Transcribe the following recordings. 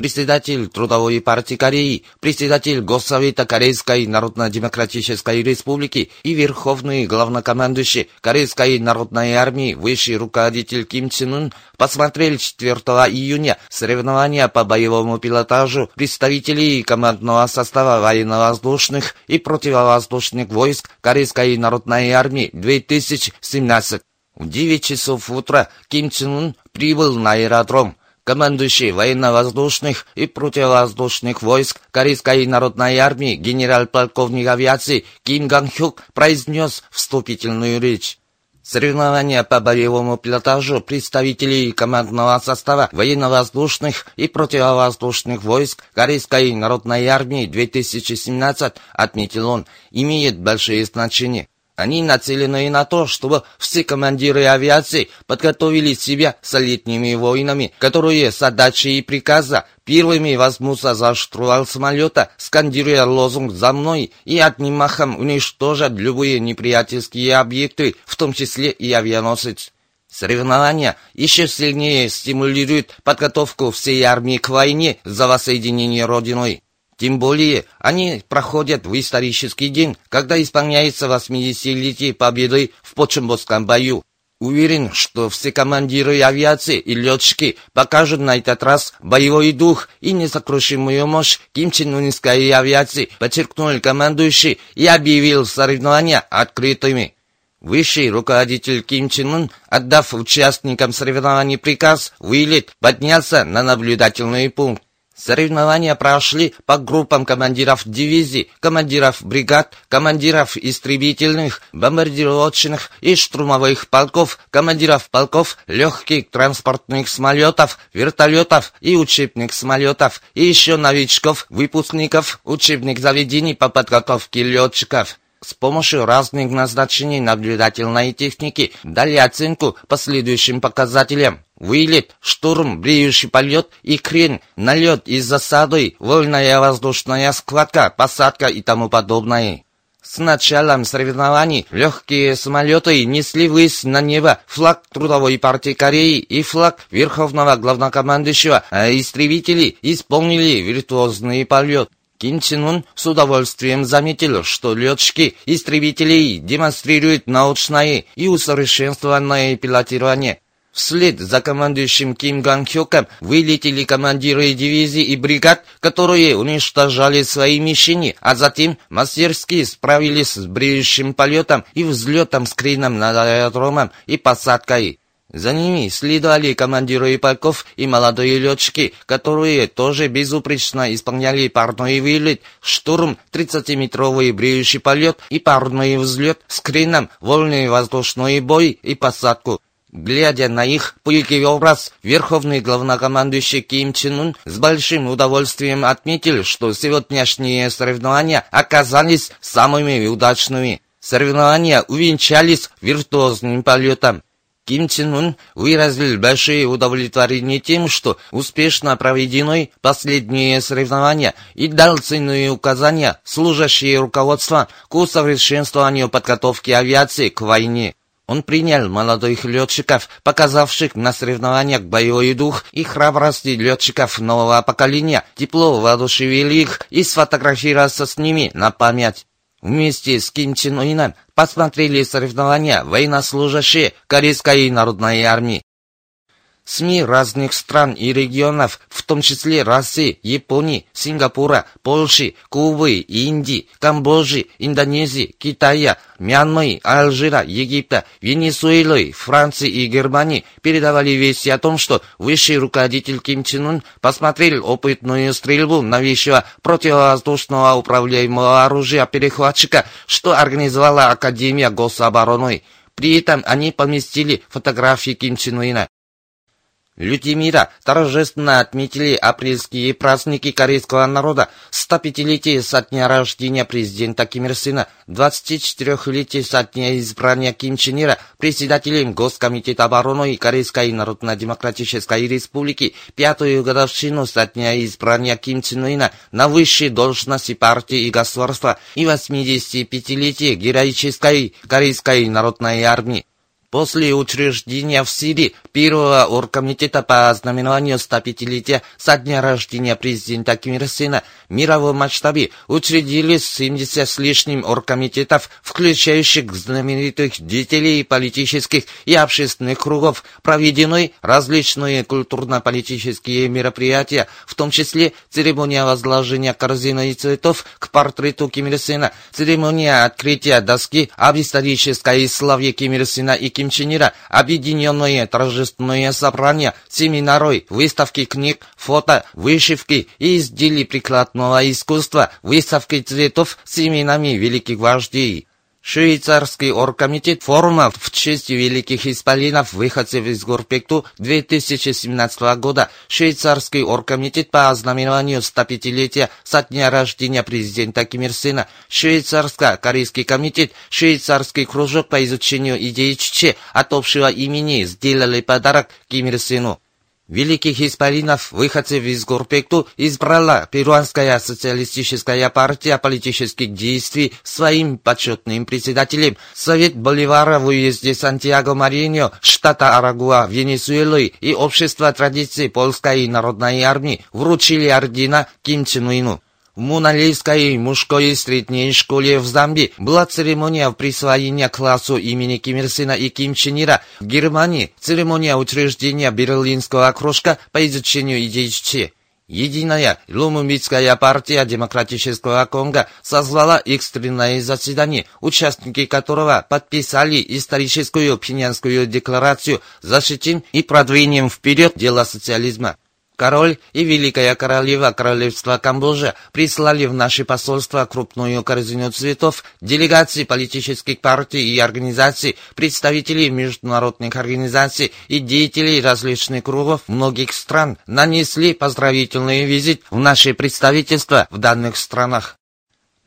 Председатель Трудовой партии Кореи, председатель Госсовета Корейской Народно-Демократической Республики и верховный главнокомандующий Корейской Народной Армии, высший руководитель Ким Чен Ын посмотрели 4 июня соревнования по боевому пилотажу представителей командного состава военно-воздушных и противовоздушных войск Корейской Народной Армии 2017. В 9 часов утра Ким Чен Ын прибыл на аэродром командующий военно-воздушных и противовоздушных войск Корейской народной армии генерал-полковник авиации Ким Ган-Хюк произнес вступительную речь. Соревнования по боевому пилотажу представителей командного состава военно-воздушных и противовоздушных войск Корейской народной армии 2017, отметил он, имеет большое значение. Они нацелены на то, чтобы все командиры авиации подготовили себя с летними войнами, которые с отдачей и приказа первыми возьмутся за штурвал самолета, скандируя лозунг «За мной» и одним махом уничтожат любые неприятельские объекты, в том числе и авианосец. Соревнования еще сильнее стимулируют подготовку всей армии к войне за воссоединение Родиной. Тем более, они проходят в исторический день, когда исполняется 80-летие победы в Почембосском бою. Уверен, что все командиры авиации и летчики покажут на этот раз боевой дух и несокрушимую мощь Ким Чен Унской авиации, подчеркнул командующий и объявил соревнования открытыми. Высший руководитель Ким Чен Ын, отдав участникам соревнований приказ, вылет, поднялся на наблюдательный пункт. Соревнования прошли по группам командиров дивизий, командиров бригад, командиров истребительных, бомбардировочных и штурмовых полков, командиров полков, легких транспортных самолетов, вертолетов и учебных самолетов, и еще новичков, выпускников учебных заведений по подготовке летчиков. С помощью разных назначений наблюдательной техники дали оценку последующим показателям. Вылет, штурм, бреющий полет и крен, налет и засады, вольная воздушная складка, посадка и тому подобное. С началом соревнований легкие самолеты несли ввысь на небо флаг Трудовой партии Кореи и флаг Верховного главнокомандующего, а истребители исполнили виртуозный полет. Ким Чен Ун с удовольствием заметил, что летчики истребителей демонстрируют научное и усовершенствованное пилотирование. Вслед за командующим Ким Ган Хёком вылетели командиры дивизий и бригад, которые уничтожали свои мишени, а затем мастерски справились с бреющим полетом и взлетом с креном над аэродромом и посадкой. За ними следовали командиры полков и молодые летчики, которые тоже безупречно исполняли парной вылет, штурм, 30-метровый бреющий полет и парной взлет с креном, вольный воздушный бой и посадку. Глядя на их пылкий образ, верховный главнокомандующий Ким Чен Ун с большим удовольствием отметил, что сегодняшние соревнования оказались самыми удачными. Соревнования увенчались виртуозным полетом. Ким Чен Ун выразил большое удовлетворение тем, что успешно проведены последние соревнования и дал ценные указания, служащие руководством к усовершенствованию подготовки авиации к войне. Он принял молодых летчиков, показавших на соревнованиях боевой дух и храбрость летчиков нового поколения, тепло воодушевил их и сфотографировался с ними на память. Вместе с Ким Чен Ыном посмотрели соревнования военнослужащие Корейской народной армии. СМИ разных стран и регионов, в том числе России, Японии, Сингапура, Польши, Кубы, Индии, Камбоджи, Индонезии, Китая, Мьянмы, Алжира, Египта, Венесуэлы, Франции и Германии передавали вести о том, что высший руководитель Ким Чен Ын посмотрел опытную стрельбу новейшего противовоздушного управляемого оружия перехватчика, что организовала Академия гособороны. При этом они поместили фотографии Ким Чен Ына. Люди мира торжественно отметили апрельские праздники корейского народа, 105-летие со дня рождения президента Ким Ир Сына, 24-летие со дня избрания Ким Чен Ира председателем Госкомитета обороны Корейской Народно-Демократической Республики, пятую годовщину со дня избрания Ким Чен Ына на высшие должности партии и государства и 85-летие героической Корейской Народной Армии. После учреждения в Сирии первого оргкомитета по знаменованию 105-летия со дня рождения президента Ким Ир Сена в мировом масштабе учредились 70 с лишним оргкомитетов, включающих знаменитых деятелей политических и общественных кругов, проведены различные культурно-политические мероприятия, в том числе церемония возложения корзины и цветов к портрету Ким Ир Сена, церемония открытия доски об исторической славе Ким Ир Сена и Ким Чен Ира, объединенные торжественные собрания, семинары, выставки книг, фото, вышивки и изделий прикладного искусства, выставки цветов с именами великих вождей. Швейцарский оргкомитет форума в честь великих исполинов выходцев из Горпекту 2017 года, Швейцарский оргкомитет по ознаменованию 105-летия со дня рождения президента Ким Ир Сена, Швейцарско-корейский комитет, Швейцарский кружок по изучению идеи Чече от общего имени сделали подарок Ким Ир. Великих исполинов, выходцев из Горпекту, избрала Перуанская социалистическая партия политических действий своим почетным председателем. Совет Боливара в уезде Сантьяго-Мариньо, штата Арагуа, Венесуэлы и Общество традиций Польской народной армии вручили ордена Ким Чен Ыну. В Муналейской мужской средней школе в Замбии была церемония присвоения классу имени Ким Ир Сена и Ким Чен Ира. В Германии церемония учреждения Берлинского кружка по изучению идей Че. Единая Лумумбитская партия Демократического Конго созвала экстренное заседание, участники которого подписали историческую пинянскую декларацию защитим и продвинем вперед дело социализма. Король и Великая Королева Королевства Камбоджа прислали в наше посольство крупную корзину цветов, делегации политических партий и организаций, представителей международных организаций и деятелей различных кругов многих стран нанесли поздравительный визит в наше представительство в данных странах.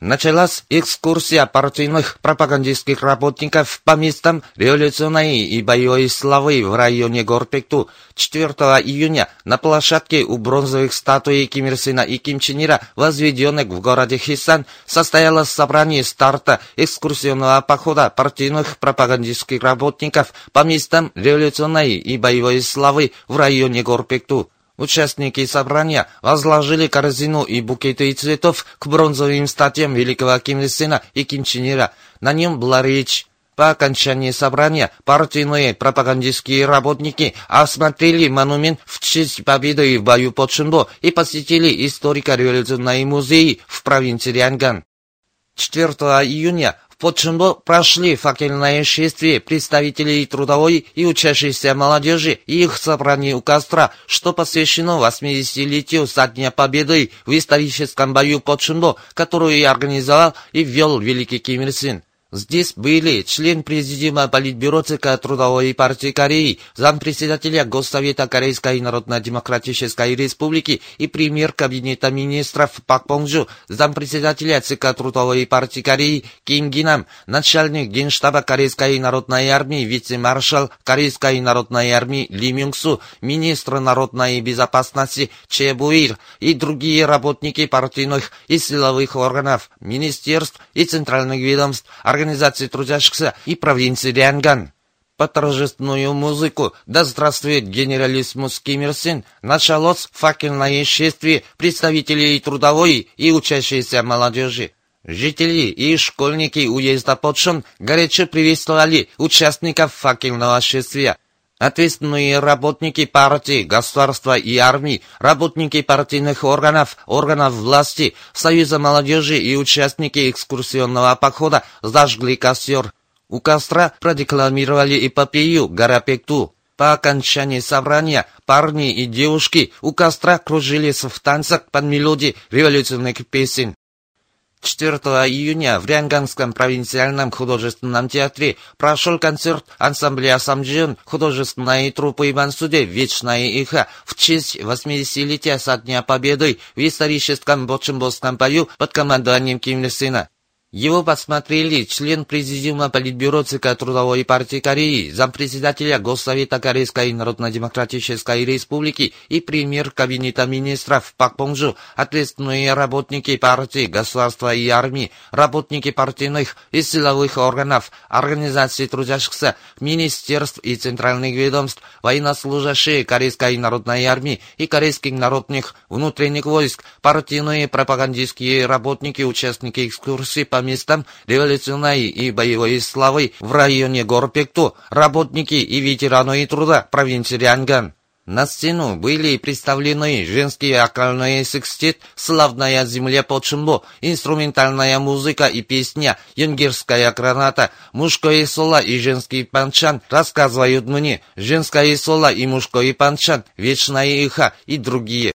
Началась экскурсия партийных пропагандистских работников по местам революционной и боевой славы в районе Горпекту. 4 июня на площадке у бронзовых статуй Ким Ир Сена и Ким Чен Ира, возведенных в городе Хисан, состоялось собрание старта экскурсионного похода партийных пропагандистских работников по местам революционной и боевой славы в районе Горпекту. Участники собрания возложили корзину и букеты цветов к бронзовым статуям великого Ким Сена и Ким Чен Ира. На нем была речь. По окончании собрания партийные пропагандистские работники осмотрели монумент в честь победы в бою под Шимбо и посетили историко-революционный музей в провинции Рианган. 4 июня Почему прошли факельное шествие представителей трудовой и учащейся молодежи и их собрание у костра, что посвящено 80-летию со дня победы в историческом бою Шимбо, которую организовал и ввел великий Ким Ир Син. Здесь были член президиума Политбюро ЦК Трудовой партии Кореи, зампредседателя Госсовета Корейской Народно-Демократической Республики и премьер Кабинета министров Пак Понджу, зампредседателя ЦК Трудовой партии Кореи Ким Гинам, начальник Генштаба Корейской Народной Армии, вице-маршал Корейской Народной Армии Ли Мюнгсу, министр народной безопасности Че Буир и другие работники партийных и силовых органов, министерств и центральных ведомств, Организации трудящихся и провинции Рианган. По торжественную музыку «Да здравствует генералиссимус Ким Ир Син» началось факельное шествие представителей трудовой и учащейся молодежи. Жители и школьники уезда Подшон горячо приветствовали участников факельного шествия. Ответственные работники партии, государства и армии, работники партийных органов, органов власти, Союза молодежи и участники экскурсионного похода зажгли костер. У костра продекламировали эпопею Гарапекту. По окончании собрания парни и девушки у костра кружились в танцах под мелодии революционных песен. 4 июня в Рянганском провинциальном художественном театре прошел концерт ансамбля «Самджион» художественной труппы Иван Суде «Вечная иха» в честь 80-летия со Дня Победы в историческом Бочембосском бою под командованием Ким Ир Сына. Его посмотрели член Президиума Политбюро ЦК Трудовой партии Кореи, зампредседателя Госсовета Корейской Народно-Демократической Республики и премьер Кабинета министров Пак Понжу, ответственные работники партии, государства и армии, работники партийных и силовых органов, организаций трудящихся, министерств и центральных ведомств, военнослужащие Корейской Народной армии и корейских народных внутренних войск, партийные пропагандистские работники, участники экскурсий по местам революционной и боевой славы в районе Горпекту, работники и ветераны труда провинции Рианган. На сцену были представлены женский окольный секстет, славная земля под шумбо, инструментальная музыка и песня, юнгерская граната, мужское соло и женский панчан, рассказывают мне, женское соло и мужской панчан, вечная иха и другие.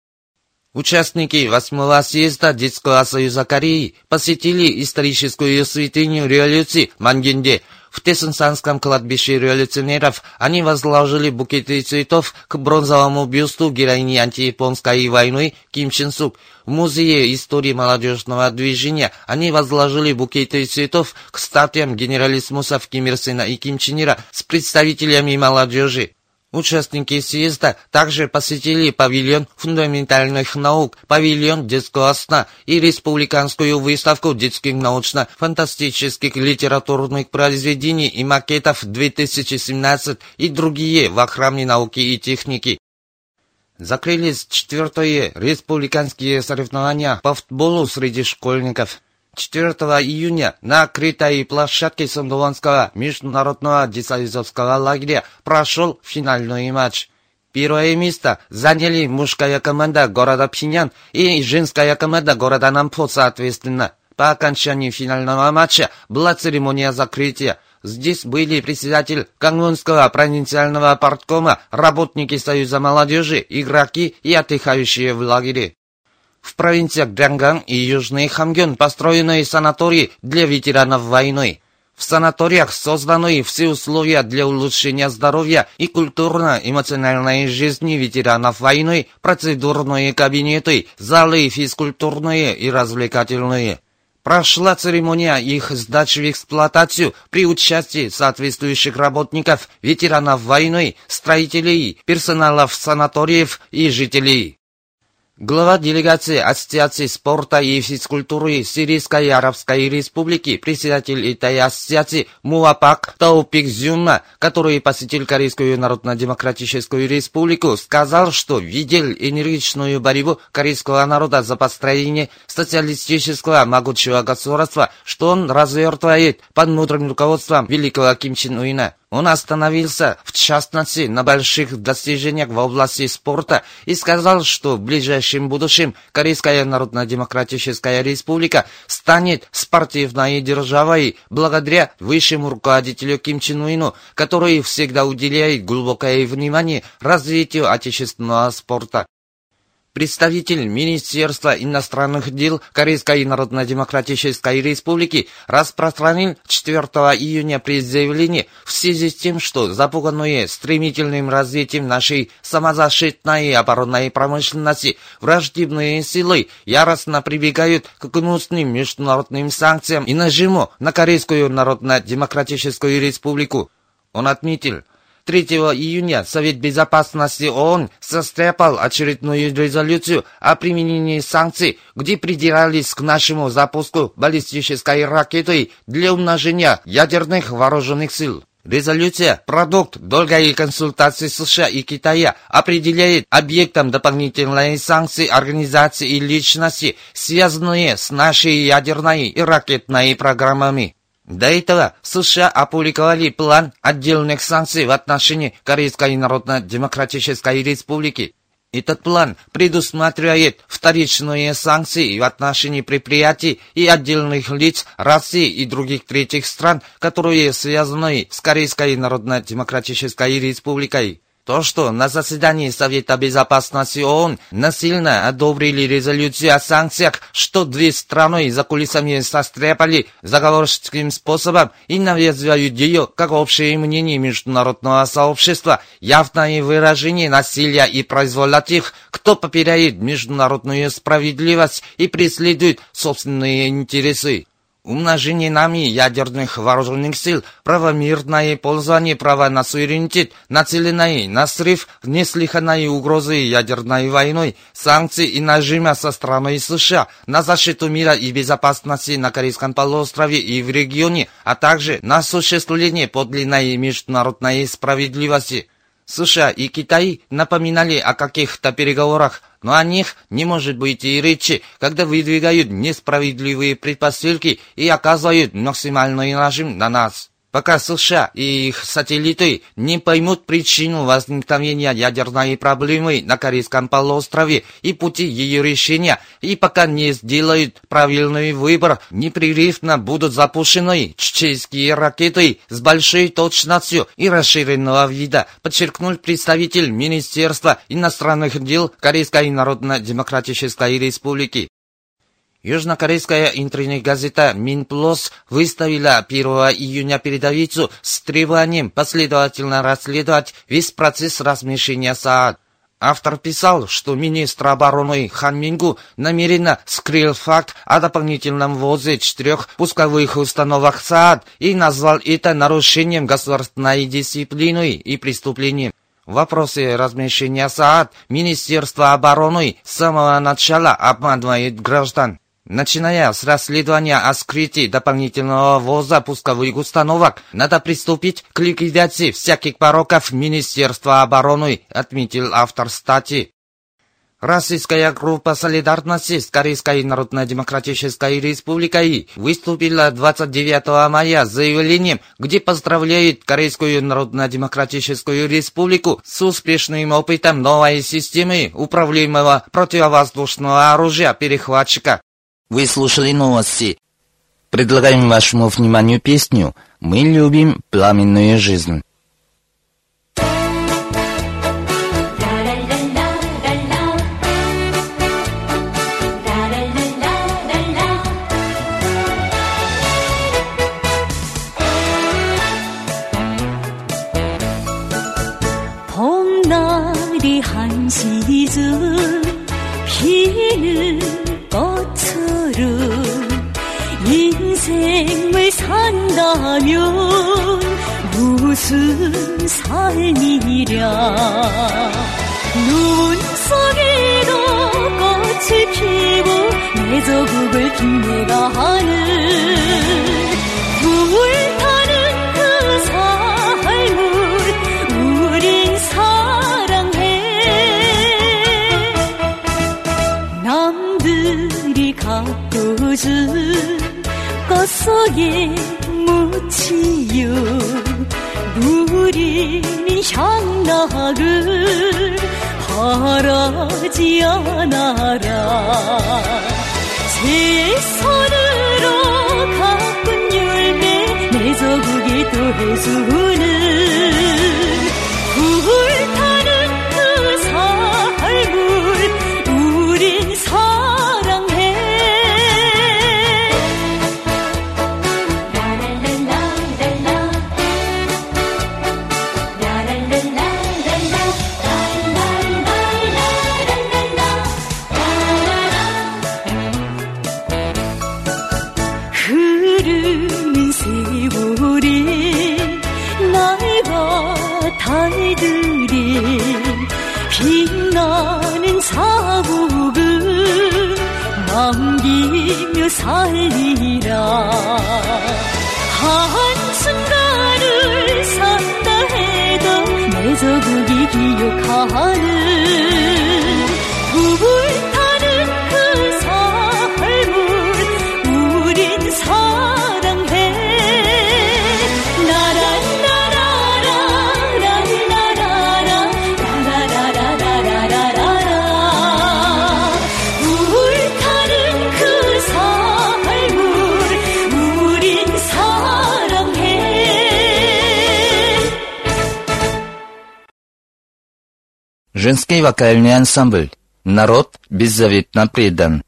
Участники восьмого съезда Детского союза Кореи посетили историческую святыню революции Мангенде. В Тессенсанском кладбище революционеров они возложили букеты цветов к бронзовому бюсту героини антияпонской войны Ким Чен Сук. В Музее истории молодежного движения они возложили букеты цветов к статуям генералиссимусов Ким Ир Сена и Ким Чен Ира с представителями молодежи. Участники съезда также посетили павильон фундаментальных наук, павильон детского сна и республиканскую выставку детских научно-фантастических литературных произведений и макетов 2017 и другие в охране науки и техники. Закрылись четвертые республиканские соревнования по футболу среди школьников. 4 июня на открытой площадке Сандуанского международного десантистского лагеря прошел финальный матч. Первое место заняли мужская команда города Пинян и женская команда города Нампо соответственно. По окончании финального матча была церемония закрытия. Здесь были председатель Кангунского провинциального парткома, работники Союза молодежи, игроки и отдыхающие в лагере. В провинциях Дянган и Южный Хамгён построены санатории для ветеранов войны. В санаториях созданы все условия для улучшения здоровья и культурно-эмоциональной жизни ветеранов войны, процедурные кабинеты, залы физкультурные и развлекательные. Прошла церемония их сдачи в эксплуатацию при участии соответствующих работников, ветеранов войны, строителей, персоналов санаториев и жителей. Глава делегации Ассоциации спорта и физкультуры Сирийской Арабской Республики, председатель этой ассоциации Муапак Таупик Зюма, который посетил Корейскую Народно-Демократическую Республику, сказал, что видел энергичную борьбу корейского народа за построение социалистического могучего государства, что он развертывает под мудрым руководством великого Ким Чен Уина. Он остановился, в частности, на больших достижениях в области спорта и сказал, что в ближайшем будущем Корейская Народно-Демократическая Республика станет спортивной державой благодаря высшему руководителю Ким Чен Уину, который всегда уделяет глубокое внимание развитию отечественного спорта. Представитель Министерства иностранных дел Корейской Народно-Демократической Республики распространил 4 июня предзаявление в связи с тем, что запуганные стремительным развитием нашей самозащитной и оборонной промышленности враждебные силы яростно прибегают к гнусным международным санкциям и нажиму на Корейскую Народно-Демократическую Республику. Он отметил, 3 июня Совет Безопасности ООН состряпал очередную резолюцию о применении санкций, где придирались к нашему запуску баллистической ракеты для умножения ядерных вооруженных сил. Резолюция – продукт долгой консультации США и Китая, определяет объектом дополнительной санкции организации и личности, связанные с нашей ядерной и ракетной программами. До этого США опубликовали план отдельных санкций в отношении Корейской Народно-Демократической Республики. Этот план предусматривает вторичные санкции в отношении предприятий и отдельных лиц России и других третьих стран, которые связаны с Корейской Народно-Демократической Республикой. То, что на заседании Совета Безопасности ООН насильно одобрили резолюцию о санкциях, что две страны за кулисами состряпали заговорческим способом и навязывают ее как общее мнение международного сообщества, явное выражение насилия и произвола тех, кто попирает международную справедливость и преследует собственные интересы. Умножение нами ядерных вооруженных сил, правомирное пользование права на суверенитет, нацеленное на срыв неслыханной угрозы ядерной войной, санкции и нажима со стороны США на защиту мира и безопасности на Корейском полуострове и в регионе, а также на осуществление подлинной международной справедливости. США и Китай напоминали о каких-то переговорах, но о них не может быть и речи, когда выдвигают несправедливые предпосылки и оказывают максимальный нажим на нас пока США и их сателлиты не поймут причину возникновения ядерной проблемы на Корейском полуострове и пути ее решения, и пока не сделают правильный выбор, непрерывно будут запущены чеченские ракеты с большой точностью и расширенного вида, подчеркнул представитель Министерства иностранных дел Корейской Народно-Демократической Республики. Южнокорейская интернет-газета «Минплюс» выставила 1 июня передовицу с требованием последовательно расследовать весь процесс размещения СААД. Автор писал, что министр обороны Хан Мингу намеренно скрыл факт о дополнительном ввозе четырех пусковых установок СААД и назвал это нарушением государственной дисциплины и преступлением. В вопросе размещения СААД Министерство обороны с самого начала обманывает граждан. Начиная с расследования о скрытии дополнительного ввоза пусковых установок, надо приступить к ликвидации всяких пороков Министерства обороны, отметил автор статьи. Российская группа солидарности с Корейской Народно-Демократической Республикой выступила 29 мая с заявлением, где поздравляет Корейскую Народно-Демократическую Республику с успешным опытом новой системы управляемого противовоздушного оружия перехватчика. Вы слушали новости. Предлагаем вашему вниманию песню «Мы любим пламенную жизнь». 산다면 무슨 삶이랴. 눈 속에도 꽃을 피고 내 조국을 빛내가는 불타는 그 삶을 우린 사랑해. 남들이 가꿔준 꽃 속에 향락을 바라지 않아라. 제 손으로 가꾼 열매 내 조국이 또 해주는 Женский вокальный ансамбль. Народ беззаветно предан.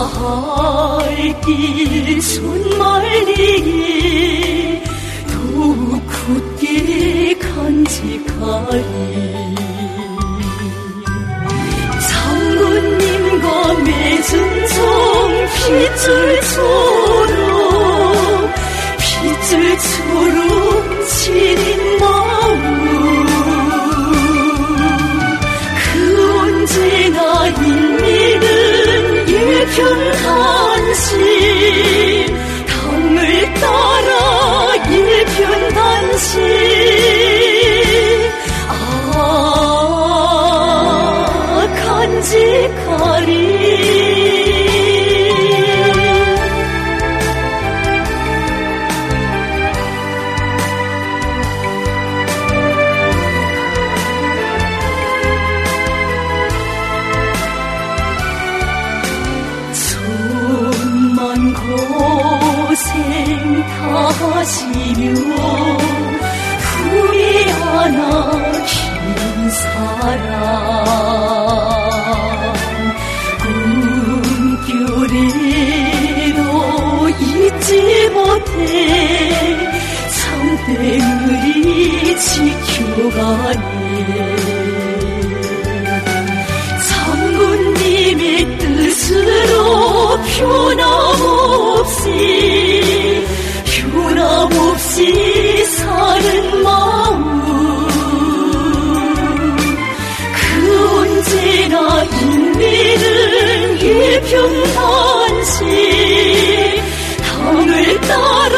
가야 할길 손말리기 더욱 굳게 간직하리 맺은 정 핏줄처럼 핏줄처럼 should 못해 참되물이 지켜가네 장군님의 뜻으로 변함없이 변함없이 사는 마음 그 언제나 인민은 일편단심 당을 따라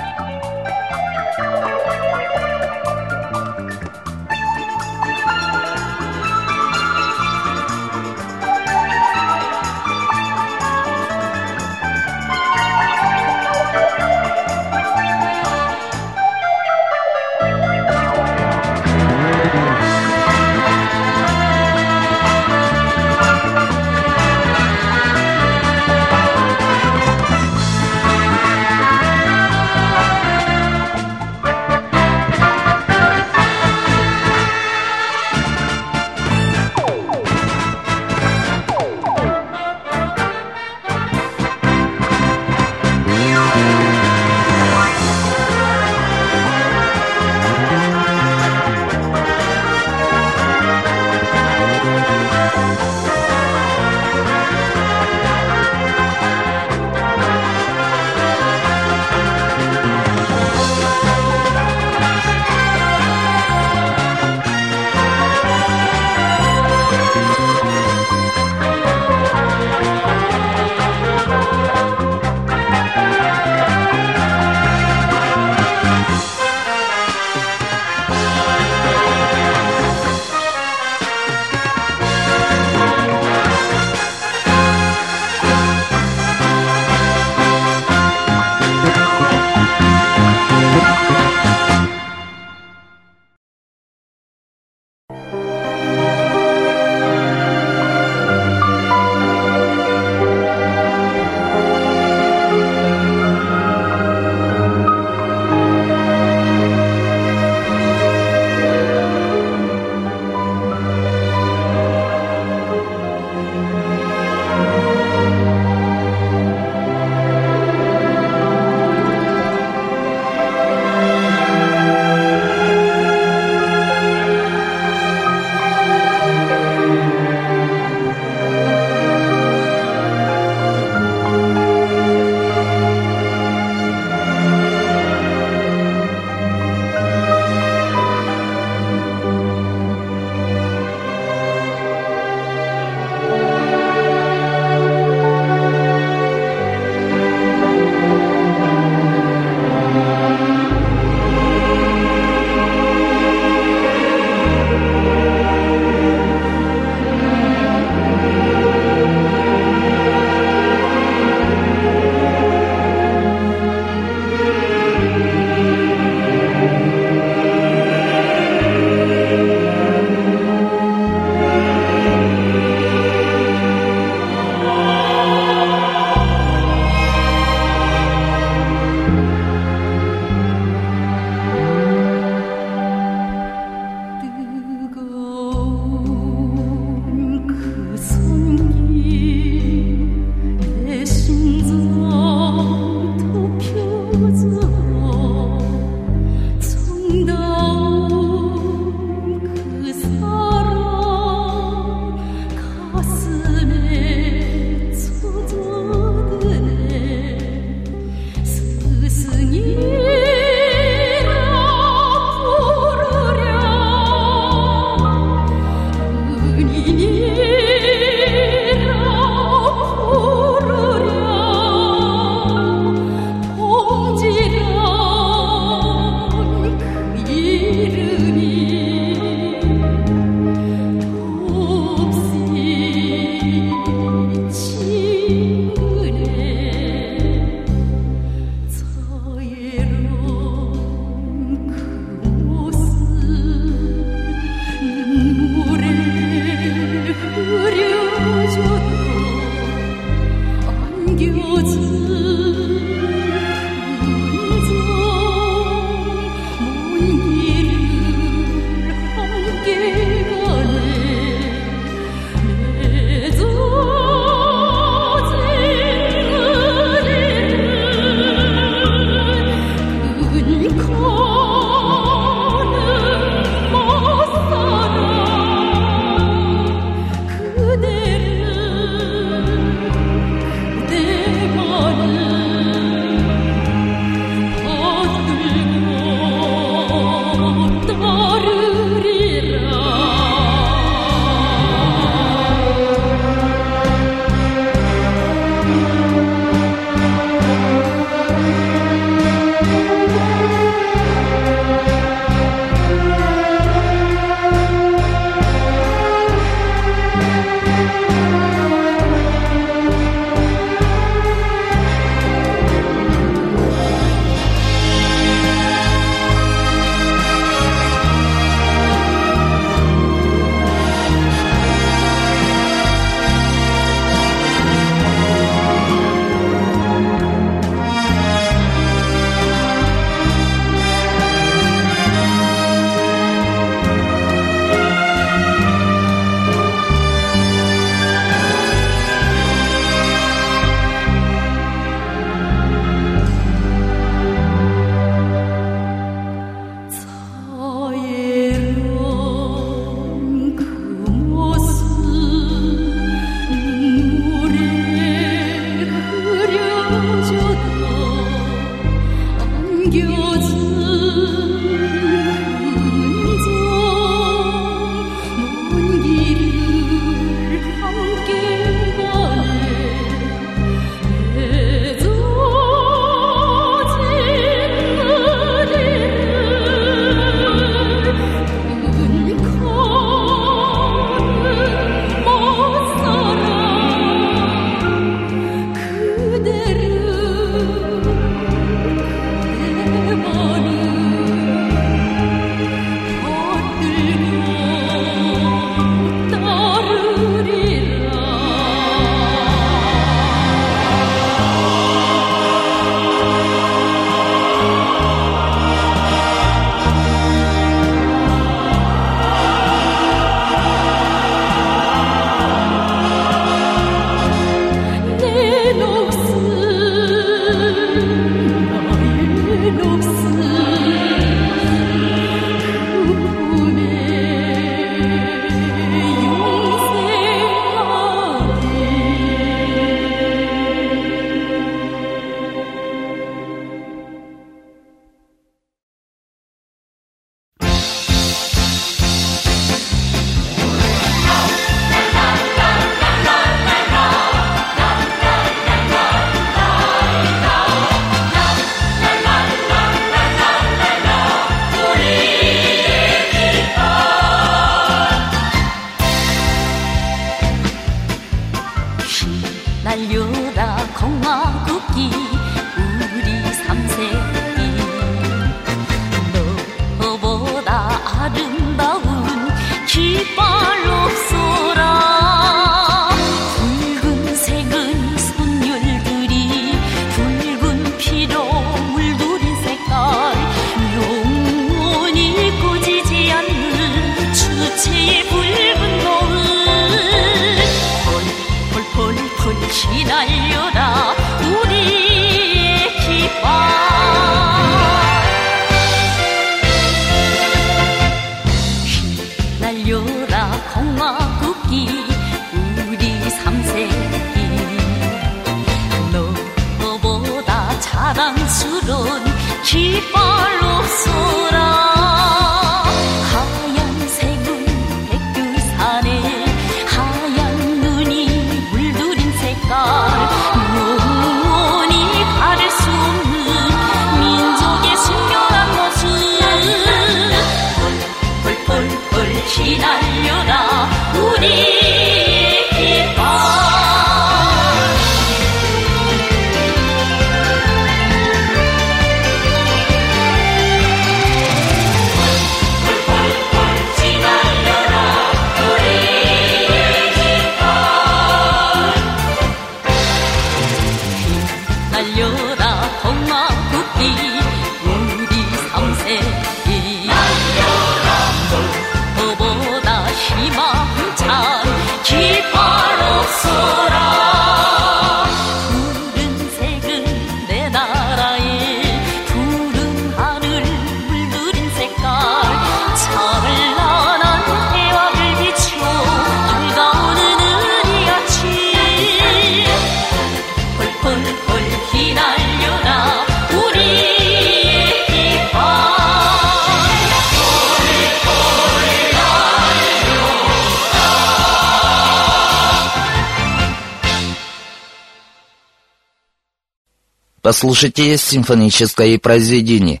Послушайте симфоническое произведение.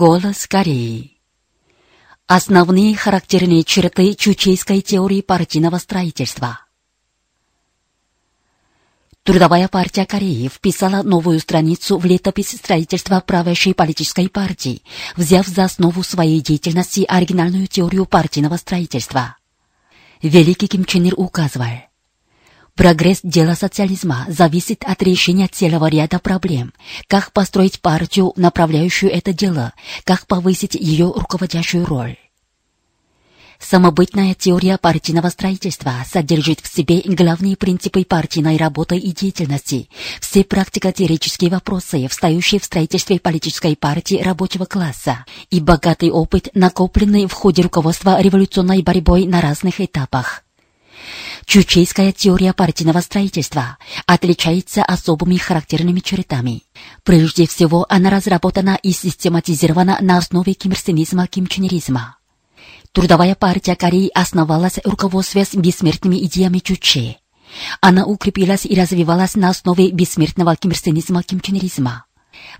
Голос Кореи. Основные характерные черты чучейской теории партийного строительства. Трудовая партия Кореи вписала новую страницу в летопись строительства правящей политической партии, взяв за основу своей деятельности оригинальную теорию партийного строительства. Великий Ким Чен Ир указывал, Прогресс дела социализма зависит от решения целого ряда проблем. Как построить партию, направляющую это дело, как повысить ее руководящую роль. Самобытная теория партийного строительства содержит в себе главные принципы партийной работы и деятельности, все практико-теоретические вопросы, встающие в строительстве политической партии рабочего класса, и богатый опыт, накопленный в ходе руководства революционной борьбой на разных этапах. Чучейская теория партийного строительства отличается особыми характерными чертами. Прежде всего, она разработана и систематизирована на основе кимрсенизма кимченеризма. Трудовая партия Кореи основалась руководствуясь бессмертными идеями Чуче. Она укрепилась и развивалась на основе бессмертного кимрсенизма кимченеризма.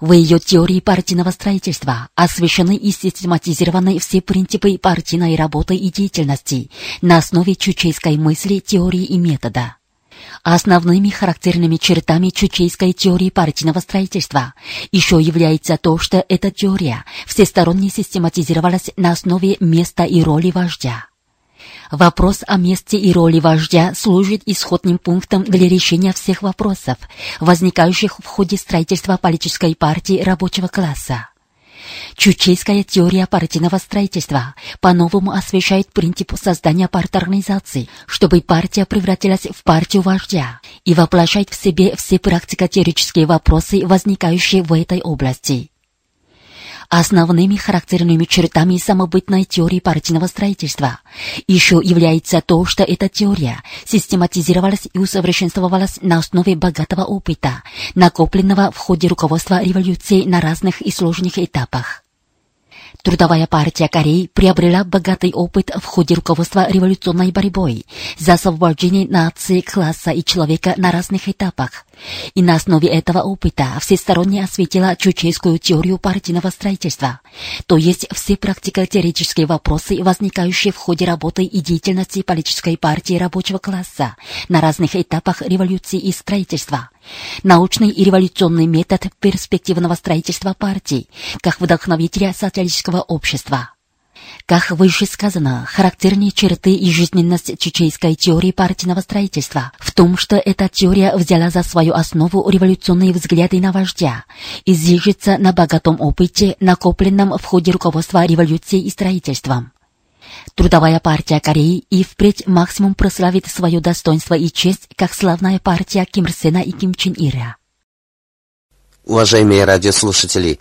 В ее теории партийного строительства освещены и систематизированы все принципы партийной работы и деятельности на основе чучейской мысли, теории и метода. Основными характерными чертами чучейской теории партийного строительства еще является то, что эта теория всесторонне систематизировалась на основе места и роли вождя. Вопрос о месте и роли вождя служит исходным пунктом для решения всех вопросов, возникающих в ходе строительства политической партии рабочего класса. Чучейская теория партийного строительства по-новому освещает принцип создания парторганизации, чтобы партия превратилась в партию вождя и воплощает в себе все практико-теоретические вопросы, возникающие в этой области. Основными характерными чертами самобытной теории партийного строительства еще является то, что эта теория систематизировалась и усовершенствовалась на основе богатого опыта, накопленного в ходе руководства революции на разных и сложных этапах. Трудовая партия Кореи приобрела богатый опыт в ходе руководства революционной борьбой за освобождение нации, класса и человека на разных этапах. И на основе этого опыта всесторонне осветила чучейскую теорию партийного строительства, то есть все практико-теоретические вопросы, возникающие в ходе работы и деятельности политической партии рабочего класса на разных этапах революции и строительства – научный и революционный метод перспективного строительства партий, как вдохновителя социалистического общества. Как выше сказано, характерные черты и жизненность чечейской теории партийного строительства в том, что эта теория взяла за свою основу революционные взгляды на вождя и зиждется на богатом опыте, накопленном в ходе руководства революцией и строительством. Трудовая партия Кореи и впредь максимум прославит свое достоинство и честь, как славная партия Ким Сена и Ким Чен Ира. Уважаемые радиослушатели,